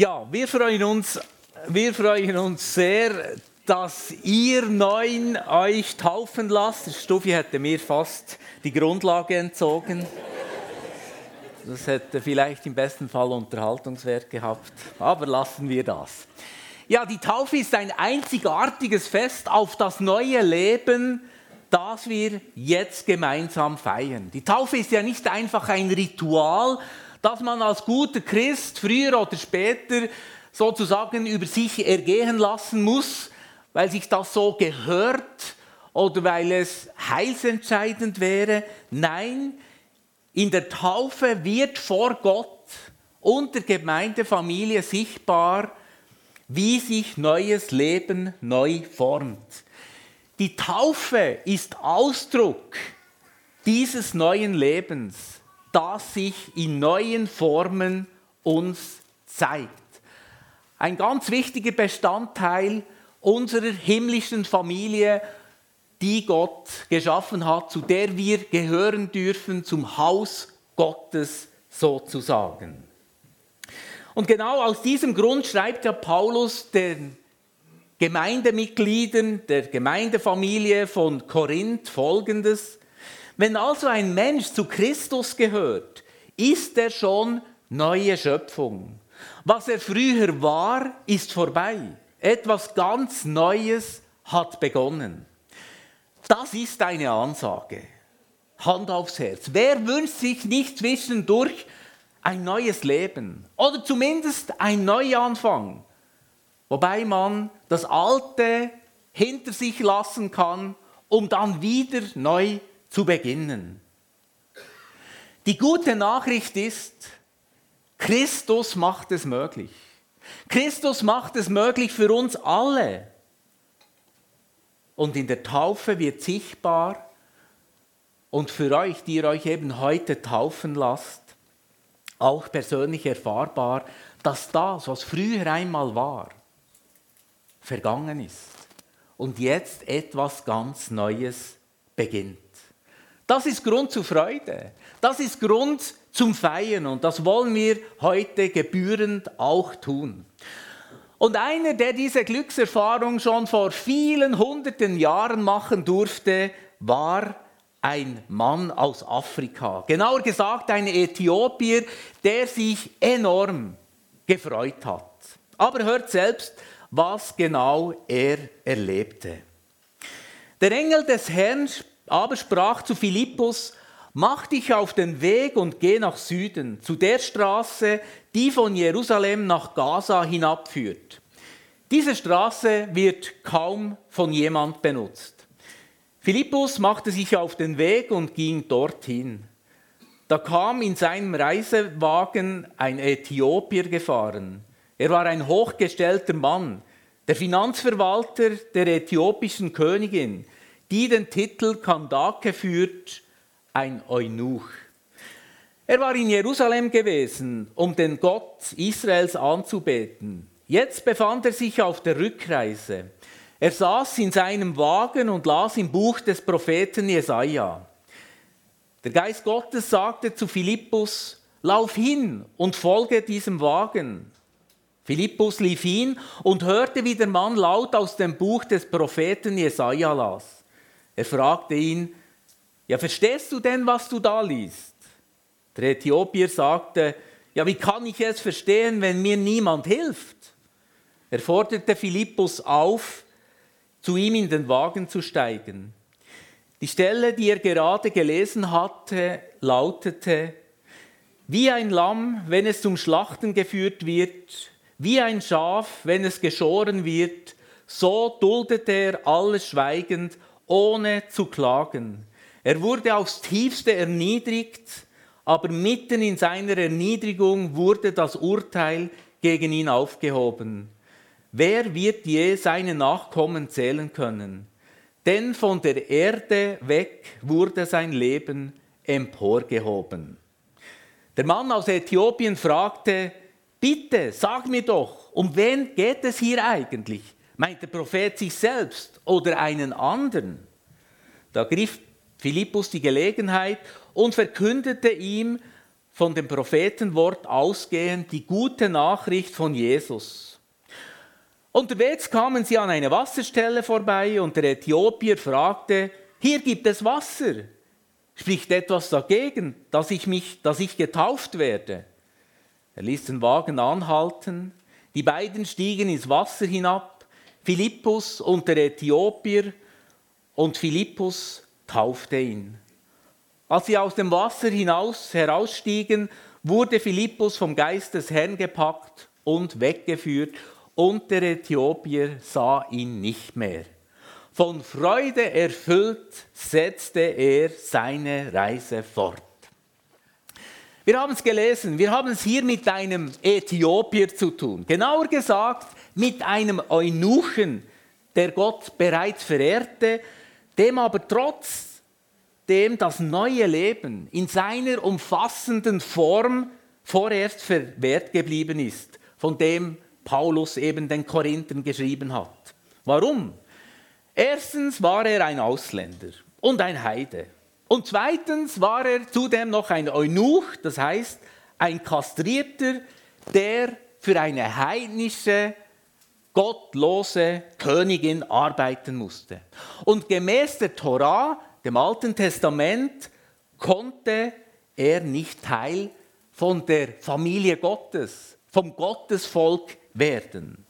Ja, wir freuen uns, wir freuen uns sehr, dass ihr Neuen euch taufen lasst. Stuffi hätte mir fast die Grundlage entzogen. Das hätte vielleicht im besten Fall Unterhaltungswert gehabt, aber lassen wir das. Ja, die Taufe ist ein einzigartiges Fest auf das neue Leben, das wir jetzt gemeinsam feiern. Die Taufe ist ja nicht einfach ein Ritual, das man als guter Christ früher oder später sozusagen über sich ergehen lassen muss, weil sich das so gehört oder weil es heilsentscheidend wäre. Nein, in der Taufe wird vor Gott und der Gemeindefamilie sichtbar, wie sich neues Leben neu formt. Die Taufe ist Ausdruck dieses neuen Lebens das sich in neuen Formen uns zeigt. Ein ganz wichtiger Bestandteil unserer himmlischen Familie, die Gott geschaffen hat, zu der wir gehören dürfen, zum Haus Gottes sozusagen. Und genau aus diesem Grund schreibt ja Paulus den Gemeindemitgliedern der Gemeindefamilie von Korinth folgendes. Wenn also ein Mensch zu Christus gehört, ist er schon neue Schöpfung. Was er früher war, ist vorbei. Etwas ganz Neues hat begonnen. Das ist eine Ansage. Hand aufs Herz. Wer wünscht sich nicht zwischendurch ein neues Leben oder zumindest ein Neuanfang, wobei man das Alte hinter sich lassen kann, um dann wieder neu zu beginnen. Die gute Nachricht ist, Christus macht es möglich. Christus macht es möglich für uns alle. Und in der Taufe wird sichtbar, und für euch, die ihr euch eben heute taufen lasst, auch persönlich erfahrbar, dass das, was früher einmal war, vergangen ist und jetzt etwas ganz Neues beginnt. Das ist Grund zur Freude. Das ist Grund zum Feiern und das wollen wir heute gebührend auch tun. Und einer, der diese Glückserfahrung schon vor vielen hunderten Jahren machen durfte, war ein Mann aus Afrika. Genauer gesagt ein Äthiopier, der sich enorm gefreut hat. Aber hört selbst, was genau er erlebte. Der Engel des Herrn aber sprach zu Philippus, mach dich auf den Weg und geh nach Süden, zu der Straße, die von Jerusalem nach Gaza hinabführt. Diese Straße wird kaum von jemand benutzt. Philippus machte sich auf den Weg und ging dorthin. Da kam in seinem Reisewagen ein Äthiopier gefahren. Er war ein hochgestellter Mann, der Finanzverwalter der äthiopischen Königin, die den Titel Kandake führt, ein Eunuch. Er war in Jerusalem gewesen, um den Gott Israels anzubeten. Jetzt befand er sich auf der Rückreise. Er saß in seinem Wagen und las im Buch des Propheten Jesaja. Der Geist Gottes sagte zu Philippus: Lauf hin und folge diesem Wagen. Philippus lief hin und hörte, wie der Mann laut aus dem Buch des Propheten Jesaja las. Er fragte ihn, ja, verstehst du denn, was du da liest? Der Äthiopier sagte, ja, wie kann ich es verstehen, wenn mir niemand hilft? Er forderte Philippus auf, zu ihm in den Wagen zu steigen. Die Stelle, die er gerade gelesen hatte, lautete, wie ein Lamm, wenn es zum Schlachten geführt wird, wie ein Schaf, wenn es geschoren wird, so duldete er alles schweigend ohne zu klagen. Er wurde aufs tiefste erniedrigt, aber mitten in seiner Erniedrigung wurde das Urteil gegen ihn aufgehoben. Wer wird je seine Nachkommen zählen können? Denn von der Erde weg wurde sein Leben emporgehoben. Der Mann aus Äthiopien fragte, bitte sag mir doch, um wen geht es hier eigentlich? Meint der Prophet sich selbst oder einen anderen? Da griff Philippus die Gelegenheit und verkündete ihm von dem Prophetenwort ausgehend die gute Nachricht von Jesus. Unterwegs kamen sie an eine Wasserstelle vorbei und der Äthiopier fragte, hier gibt es Wasser. Spricht etwas dagegen, dass ich, mich, dass ich getauft werde? Er ließ den Wagen anhalten, die beiden stiegen ins Wasser hinab, Philippus und der Äthiopier, und Philippus taufte ihn. Als sie aus dem Wasser hinaus herausstiegen, wurde Philippus vom Geist des Herrn gepackt und weggeführt, und der Äthiopier sah ihn nicht mehr. Von Freude erfüllt setzte er seine Reise fort. Wir haben es gelesen, wir haben es hier mit einem Äthiopier zu tun. Genauer gesagt mit einem Eunuchen, der Gott bereits verehrte, dem aber trotzdem das neue Leben in seiner umfassenden Form vorerst verwehrt geblieben ist, von dem Paulus eben den Korinthern geschrieben hat. Warum? Erstens war er ein Ausländer und ein Heide. Und zweitens war er zudem noch ein Eunuch, das heißt ein Kastrierter, der für eine heidnische, gottlose Königin arbeiten musste. Und gemäß der Torah, dem Alten Testament, konnte er nicht Teil von der Familie Gottes, vom Gottesvolk werden.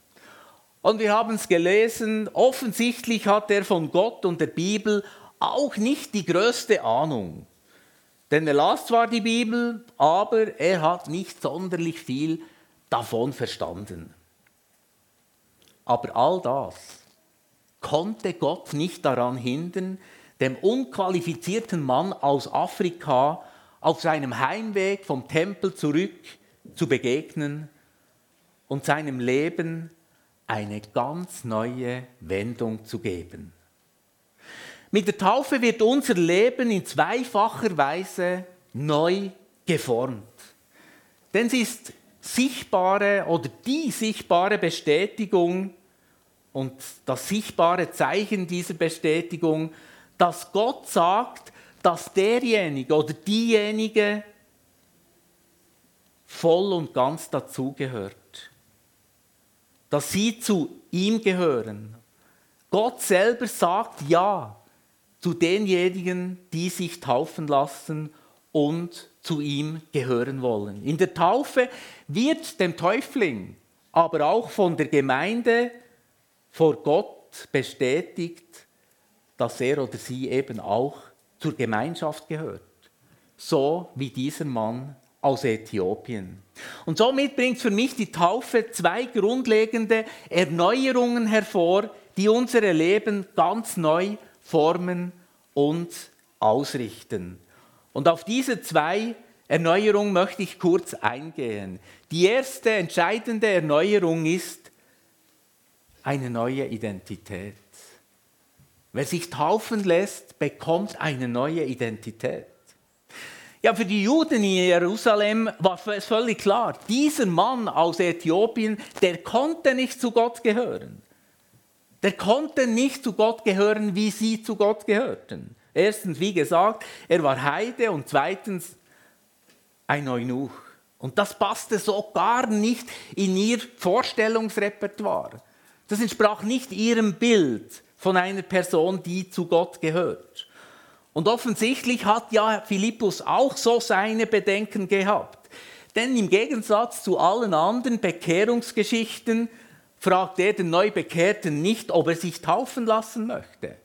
Und wir haben es gelesen, offensichtlich hat er von Gott und der Bibel auch nicht die größte Ahnung. Denn er las zwar die Bibel, aber er hat nicht sonderlich viel davon verstanden. Aber all das konnte Gott nicht daran hindern, dem unqualifizierten Mann aus Afrika auf seinem Heimweg vom Tempel zurück zu begegnen und seinem Leben eine ganz neue Wendung zu geben. Mit der Taufe wird unser Leben in zweifacher Weise neu geformt. Denn sie ist sichtbare oder die sichtbare Bestätigung und das sichtbare Zeichen dieser Bestätigung, dass Gott sagt, dass derjenige oder diejenige voll und ganz dazugehört dass sie zu ihm gehören. Gott selber sagt ja zu denjenigen, die sich taufen lassen und zu ihm gehören wollen. In der Taufe wird dem Täufling, aber auch von der Gemeinde vor Gott bestätigt, dass er oder sie eben auch zur Gemeinschaft gehört. So wie dieser Mann aus Äthiopien. Und somit bringt für mich die Taufe zwei grundlegende Erneuerungen hervor, die unser Leben ganz neu formen und ausrichten. Und auf diese zwei Erneuerungen möchte ich kurz eingehen. Die erste entscheidende Erneuerung ist eine neue Identität. Wer sich taufen lässt, bekommt eine neue Identität. Ja, für die Juden in Jerusalem war es völlig klar, dieser Mann aus Äthiopien, der konnte nicht zu Gott gehören. Der konnte nicht zu Gott gehören, wie sie zu Gott gehörten. Erstens, wie gesagt, er war Heide und zweitens ein Eunuch. Und das passte so gar nicht in ihr Vorstellungsrepertoire. Das entsprach nicht ihrem Bild von einer Person, die zu Gott gehört. Und offensichtlich hat ja Philippus auch so seine Bedenken gehabt. Denn im Gegensatz zu allen anderen Bekehrungsgeschichten fragt er den Neubekehrten nicht, ob er sich taufen lassen möchte.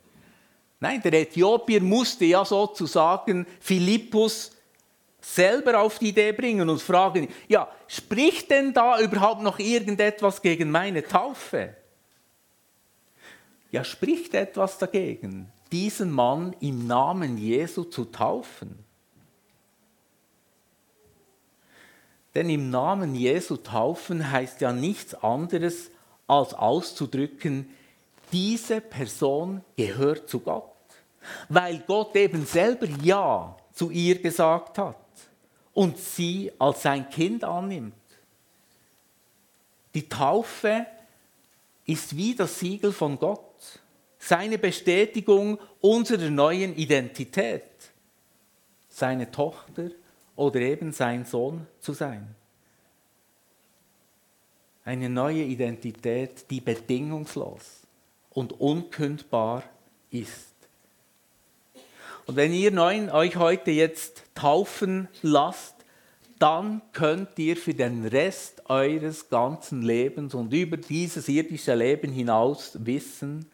Nein, der Äthiopier musste ja sozusagen Philippus selber auf die Idee bringen und fragen, ja, spricht denn da überhaupt noch irgendetwas gegen meine Taufe? Ja, spricht etwas dagegen diesen Mann im Namen Jesu zu taufen. Denn im Namen Jesu taufen heißt ja nichts anderes, als auszudrücken, diese Person gehört zu Gott. Weil Gott eben selber Ja zu ihr gesagt hat und sie als sein Kind annimmt. Die Taufe ist wie das Siegel von Gott seine Bestätigung unserer neuen Identität, seine Tochter oder eben sein Sohn zu sein. Eine neue Identität, die bedingungslos und unkündbar ist. Und wenn ihr euch heute jetzt taufen lasst, dann könnt ihr für den Rest eures ganzen Lebens und über dieses irdische Leben hinaus wissen,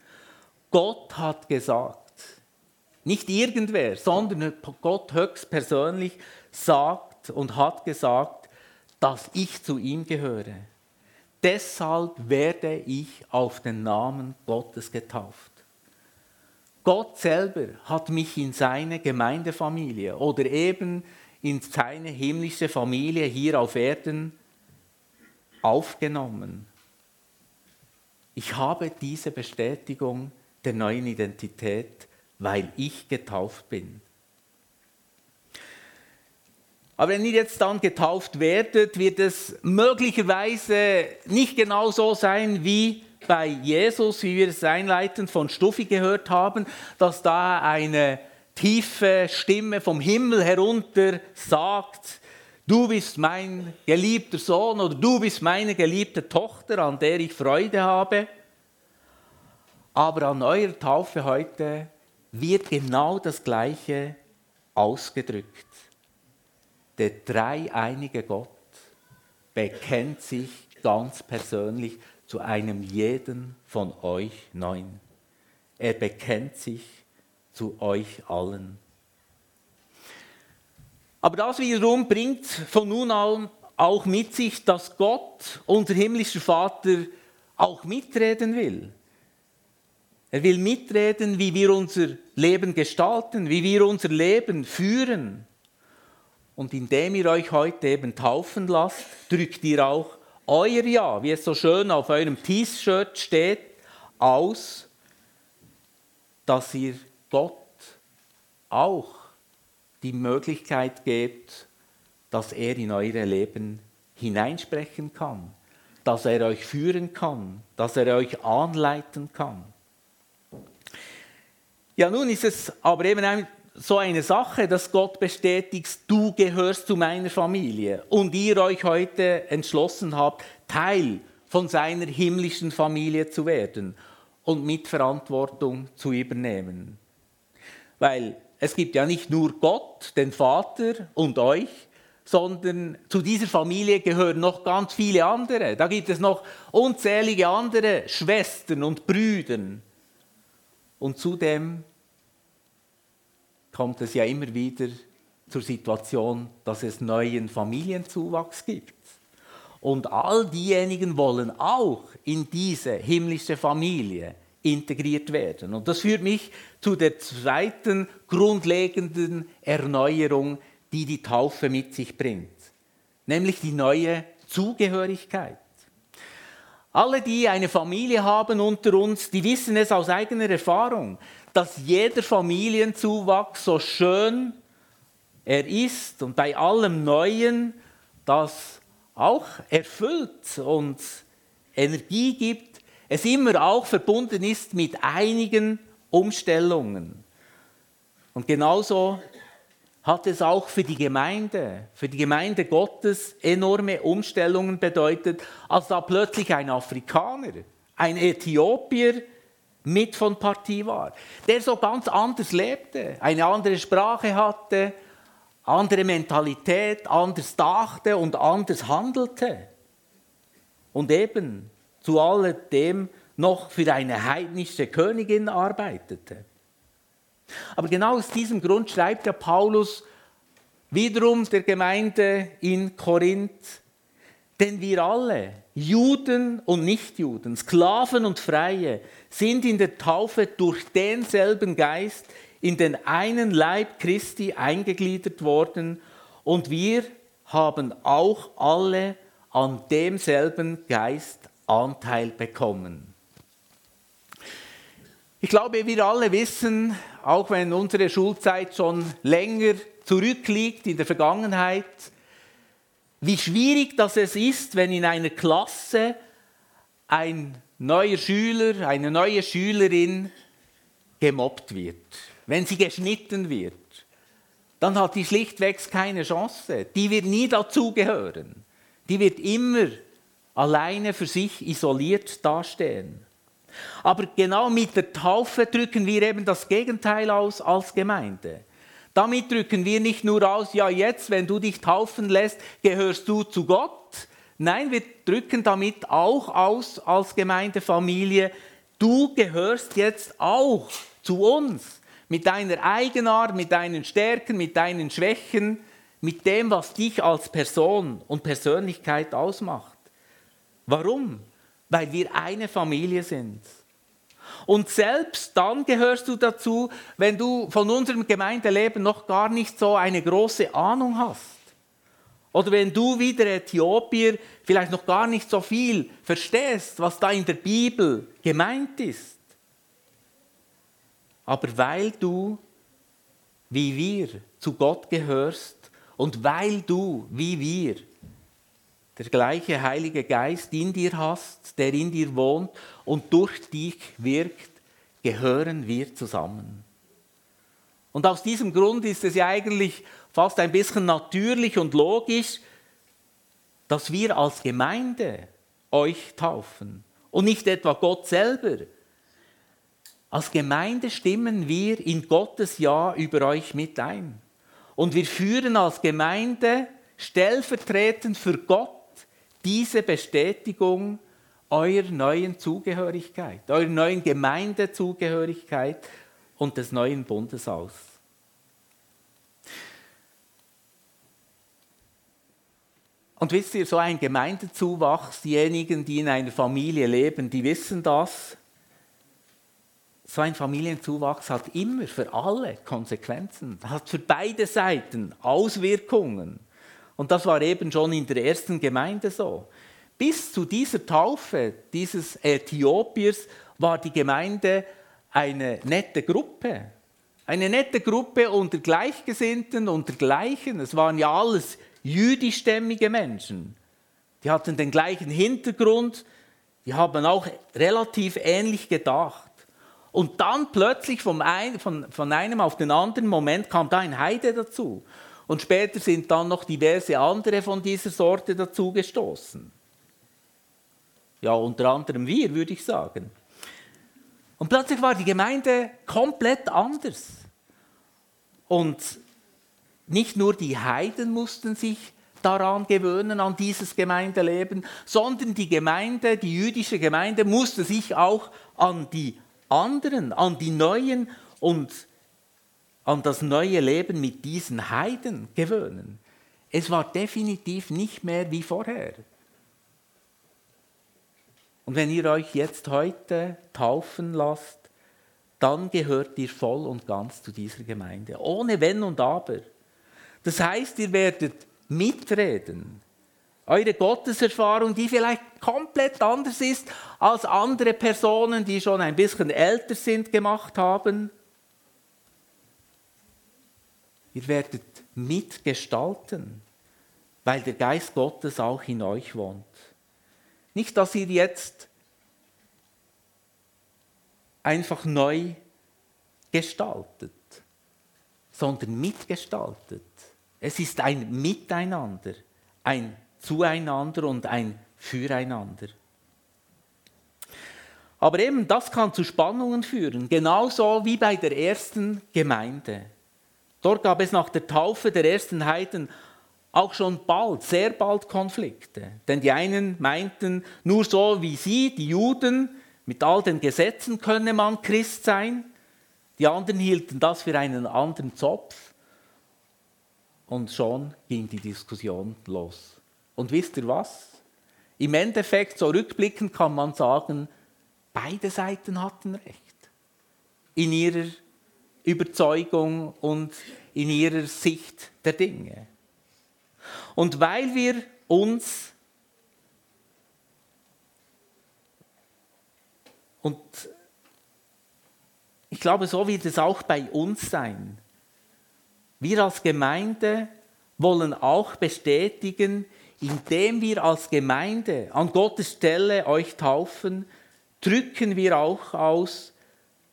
Gott hat gesagt, nicht irgendwer, sondern Gott höchstpersönlich sagt und hat gesagt, dass ich zu ihm gehöre. Deshalb werde ich auf den Namen Gottes getauft. Gott selber hat mich in seine Gemeindefamilie oder eben in seine himmlische Familie hier auf Erden aufgenommen. Ich habe diese Bestätigung der neuen Identität, weil ich getauft bin. Aber wenn ihr jetzt dann getauft werdet, wird es möglicherweise nicht genau so sein wie bei Jesus, wie wir es einleitend von Stuffi gehört haben, dass da eine tiefe Stimme vom Himmel herunter sagt, du bist mein geliebter Sohn oder du bist meine geliebte Tochter, an der ich Freude habe. Aber an eurer Taufe heute wird genau das Gleiche ausgedrückt. Der dreieinige Gott bekennt sich ganz persönlich zu einem jeden von euch neun. Er bekennt sich zu euch allen. Aber das wiederum bringt von nun an auch mit sich, dass Gott, unser himmlischer Vater, auch mitreden will. Er will mitreden, wie wir unser Leben gestalten, wie wir unser Leben führen. Und indem ihr euch heute eben taufen lasst, drückt ihr auch euer Ja, wie es so schön auf eurem T-Shirt steht, aus, dass ihr Gott auch die Möglichkeit gebt, dass er in eure Leben hineinsprechen kann, dass er euch führen kann, dass er euch anleiten kann. Ja, nun ist es aber eben so eine Sache, dass Gott bestätigt, du gehörst zu meiner Familie und ihr euch heute entschlossen habt, Teil von seiner himmlischen Familie zu werden und Mitverantwortung zu übernehmen. Weil es gibt ja nicht nur Gott, den Vater und euch, sondern zu dieser Familie gehören noch ganz viele andere. Da gibt es noch unzählige andere Schwestern und Brüder. Und zudem kommt es ja immer wieder zur Situation, dass es neuen Familienzuwachs gibt. Und all diejenigen wollen auch in diese himmlische Familie integriert werden. Und das führt mich zu der zweiten grundlegenden Erneuerung, die die Taufe mit sich bringt, nämlich die neue Zugehörigkeit. Alle, die eine Familie haben unter uns, die wissen es aus eigener Erfahrung, dass jeder Familienzuwachs so schön er ist und bei allem Neuen das auch erfüllt und Energie gibt, es immer auch verbunden ist mit einigen Umstellungen. Und genauso hat es auch für die Gemeinde, für die Gemeinde Gottes enorme Umstellungen bedeutet, als da plötzlich ein Afrikaner, ein Äthiopier mit von Partie war, der so ganz anders lebte, eine andere Sprache hatte, andere Mentalität, anders dachte und anders handelte. Und eben zu alledem noch für eine heidnische Königin arbeitete. Aber genau aus diesem Grund schreibt der Paulus wiederum der Gemeinde in Korinth, denn wir alle, Juden und Nichtjuden, Sklaven und Freie, sind in der Taufe durch denselben Geist in den einen Leib Christi eingegliedert worden und wir haben auch alle an demselben Geist Anteil bekommen. Ich glaube, wir alle wissen, auch wenn unsere Schulzeit schon länger zurückliegt in der Vergangenheit, wie schwierig das es ist, wenn in einer Klasse ein neuer Schüler, eine neue Schülerin gemobbt wird, wenn sie geschnitten wird, dann hat die schlichtweg keine Chance. Die wird nie dazugehören. Die wird immer alleine für sich isoliert dastehen. Aber genau mit der Taufe drücken wir eben das Gegenteil aus als Gemeinde. Damit drücken wir nicht nur aus, ja jetzt, wenn du dich taufen lässt, gehörst du zu Gott. Nein, wir drücken damit auch aus als Gemeindefamilie, du gehörst jetzt auch zu uns. Mit deiner Eigenart, mit deinen Stärken, mit deinen Schwächen, mit dem, was dich als Person und Persönlichkeit ausmacht. Warum? Weil wir eine Familie sind. Und selbst dann gehörst du dazu, wenn du von unserem Gemeindeleben noch gar nicht so eine große Ahnung hast. Oder wenn du wie der Äthiopier vielleicht noch gar nicht so viel verstehst, was da in der Bibel gemeint ist. Aber weil du, wie wir, zu Gott gehörst und weil du, wie wir, der gleiche Heilige Geist in dir hast, der in dir wohnt und durch dich wirkt, gehören wir zusammen. Und aus diesem Grund ist es ja eigentlich fast ein bisschen natürlich und logisch, dass wir als Gemeinde euch taufen und nicht etwa Gott selber. Als Gemeinde stimmen wir in Gottes Ja über euch mit ein. Und wir führen als Gemeinde stellvertretend für Gott diese Bestätigung eurer neuen Zugehörigkeit, eurer neuen Gemeindezugehörigkeit und des neuen Bundes aus. Und wisst ihr, so ein Gemeindezuwachs, diejenigen, die in einer Familie leben, die wissen das. So ein Familienzuwachs hat immer für alle Konsequenzen, hat für beide Seiten Auswirkungen. Und das war eben schon in der ersten Gemeinde so. Bis zu dieser Taufe dieses Äthiopiers war die Gemeinde eine nette Gruppe. Eine nette Gruppe unter Gleichgesinnten, unter Gleichen. Es waren ja alles jüdischstämmige Menschen. Die hatten den gleichen Hintergrund, die haben auch relativ ähnlich gedacht. Und dann plötzlich ein, von, von einem auf den anderen Moment kam da ein Heide dazu. Und später sind dann noch diverse andere von dieser Sorte dazugestoßen. Ja, unter anderem wir, würde ich sagen. Und plötzlich war die Gemeinde komplett anders. Und nicht nur die Heiden mussten sich daran gewöhnen, an dieses Gemeindeleben, sondern die Gemeinde, die jüdische Gemeinde, musste sich auch an die anderen, an die Neuen und an das neue Leben mit diesen Heiden gewöhnen. Es war definitiv nicht mehr wie vorher. Und wenn ihr euch jetzt heute taufen lasst, dann gehört ihr voll und ganz zu dieser Gemeinde, ohne Wenn und Aber. Das heißt, ihr werdet mitreden. Eure Gotteserfahrung, die vielleicht komplett anders ist als andere Personen, die schon ein bisschen älter sind, gemacht haben. Ihr werdet mitgestalten, weil der Geist Gottes auch in euch wohnt. Nicht, dass ihr jetzt einfach neu gestaltet, sondern mitgestaltet. Es ist ein Miteinander, ein Zueinander und ein Füreinander. Aber eben das kann zu Spannungen führen, genauso wie bei der ersten Gemeinde. Dort gab es nach der Taufe der ersten Heiden auch schon bald, sehr bald Konflikte. Denn die einen meinten, nur so wie sie, die Juden, mit all den Gesetzen könne man Christ sein. Die anderen hielten das für einen anderen Zopf. Und schon ging die Diskussion los. Und wisst ihr was? Im Endeffekt, so rückblickend kann man sagen, beide Seiten hatten recht. In ihrer Überzeugung und in ihrer Sicht der Dinge. Und weil wir uns und ich glaube, so wird es auch bei uns sein. Wir als Gemeinde wollen auch bestätigen, indem wir als Gemeinde an Gottes Stelle euch taufen, drücken wir auch aus,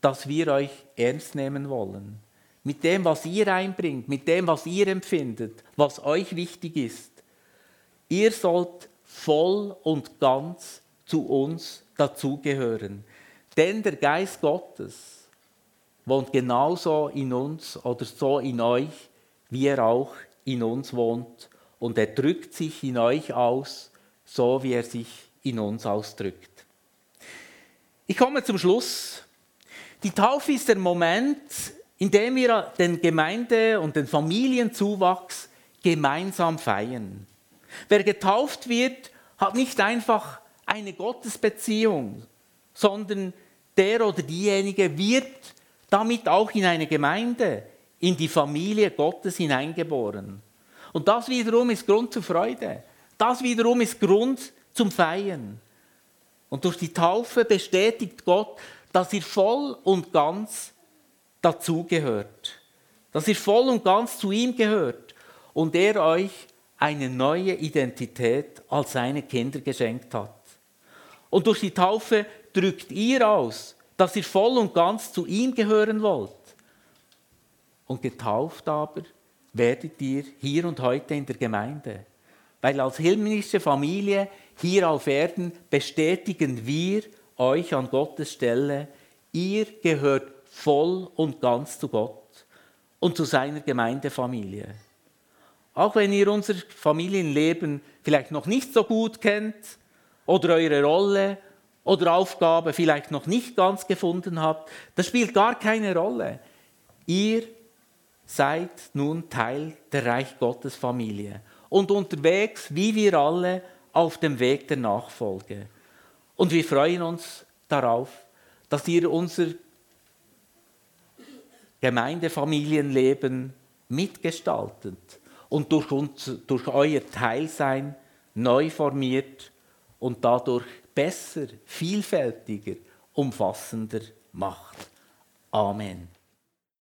dass wir euch ernst nehmen wollen mit dem, was ihr einbringt, mit dem, was ihr empfindet, was euch wichtig ist. Ihr sollt voll und ganz zu uns dazugehören. Denn der Geist Gottes wohnt genauso in uns oder so in euch, wie er auch in uns wohnt. Und er drückt sich in euch aus, so wie er sich in uns ausdrückt. Ich komme zum Schluss. Die Taufe ist der Moment, in dem wir den Gemeinde- und den Familienzuwachs gemeinsam feiern. Wer getauft wird, hat nicht einfach eine Gottesbeziehung, sondern der oder diejenige wird damit auch in eine Gemeinde, in die Familie Gottes hineingeboren. Und das wiederum ist Grund zur Freude. Das wiederum ist Grund zum Feiern. Und durch die Taufe bestätigt Gott, dass ihr voll und ganz dazugehört. Dass ihr voll und ganz zu ihm gehört und er euch eine neue Identität als seine Kinder geschenkt hat. Und durch die Taufe drückt ihr aus, dass ihr voll und ganz zu ihm gehören wollt. Und getauft aber werdet ihr hier und heute in der Gemeinde. Weil als himmlische Familie hier auf Erden bestätigen wir euch an Gottes Stelle, ihr gehört voll und ganz zu Gott und zu seiner Gemeindefamilie. Auch wenn ihr unser Familienleben vielleicht noch nicht so gut kennt oder eure Rolle oder Aufgabe vielleicht noch nicht ganz gefunden habt, das spielt gar keine Rolle. Ihr seid nun Teil der Reich Gottes Familie und unterwegs, wie wir alle, auf dem Weg der Nachfolge. Und wir freuen uns darauf, dass ihr unser Gemeindefamilienleben mitgestaltet und durch, uns, durch euer Teilsein neu formiert und dadurch besser, vielfältiger, umfassender macht. Amen.